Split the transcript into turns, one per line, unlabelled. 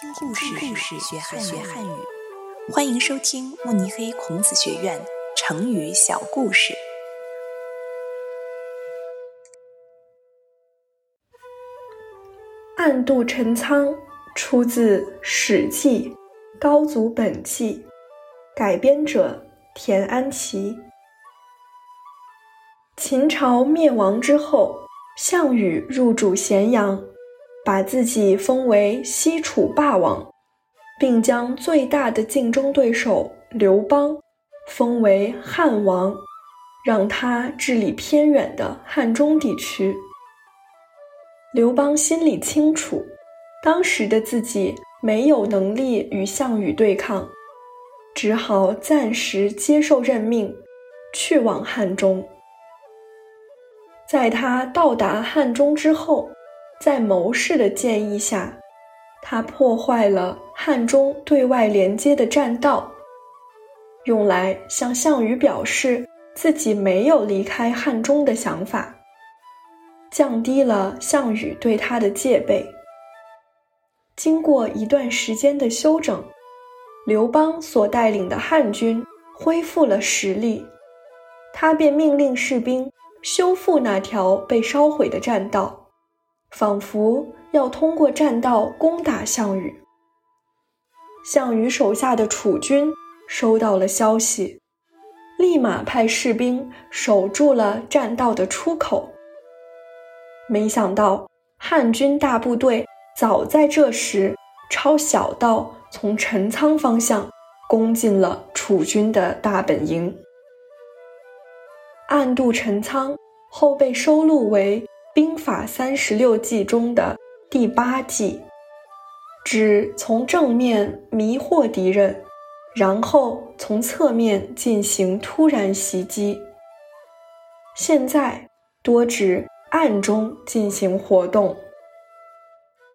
听故事，故事学汉学汉语。欢迎收听慕尼黑孔子学院成语小故事。
暗度陈仓出自《史记·高祖本纪》，改编者田安琪。秦朝灭亡之后，项羽入主咸阳。把自己封为西楚霸王，并将最大的竞争对手刘邦封为汉王，让他治理偏远的汉中地区。刘邦心里清楚，当时的自己没有能力与项羽对抗，只好暂时接受任命，去往汉中。在他到达汉中之后。在谋士的建议下，他破坏了汉中对外连接的栈道，用来向项羽表示自己没有离开汉中的想法，降低了项羽对他的戒备。经过一段时间的休整，刘邦所带领的汉军恢复了实力，他便命令士兵修复那条被烧毁的栈道。仿佛要通过栈道攻打项羽。项羽手下的楚军收到了消息，立马派士兵守住了栈道的出口。没想到汉军大部队早在这时抄小道从陈仓方向攻进了楚军的大本营。暗度陈仓后被收录为。兵法三十六计中的第八计，指从正面迷惑敌人，然后从侧面进行突然袭击。现在多指暗中进行活动。